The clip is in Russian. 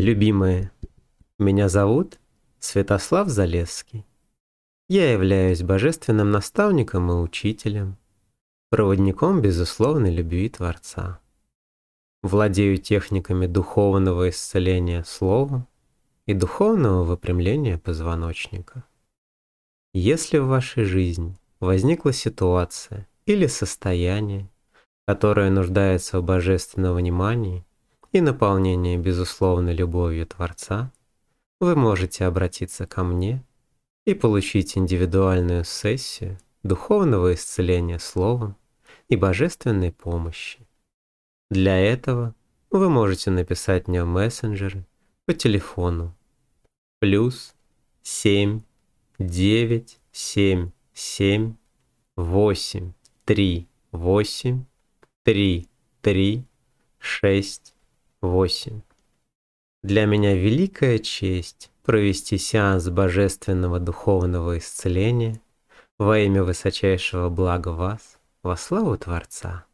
Любимые, меня зовут Святослав Залесский. Я являюсь божественным наставником и учителем, проводником безусловной любви Творца. Владею техниками духовного исцеления словом и духовного выпрямления позвоночника. Если в вашей жизни возникла ситуация или состояние, которое нуждается в божественном внимании и наполнении безусловной любовью Творца, вы можете обратиться ко мне и получить индивидуальную сессию духовного исцеления словом и божественной помощи. Для этого вы можете написать мне в мессенджеры по телефону плюс 7 9 7 7 8 3 8 3 3 6 8. Для меня великая честь провести сеанс божественного духовного исцеления во имя высочайшего блага вас, во славу Творца.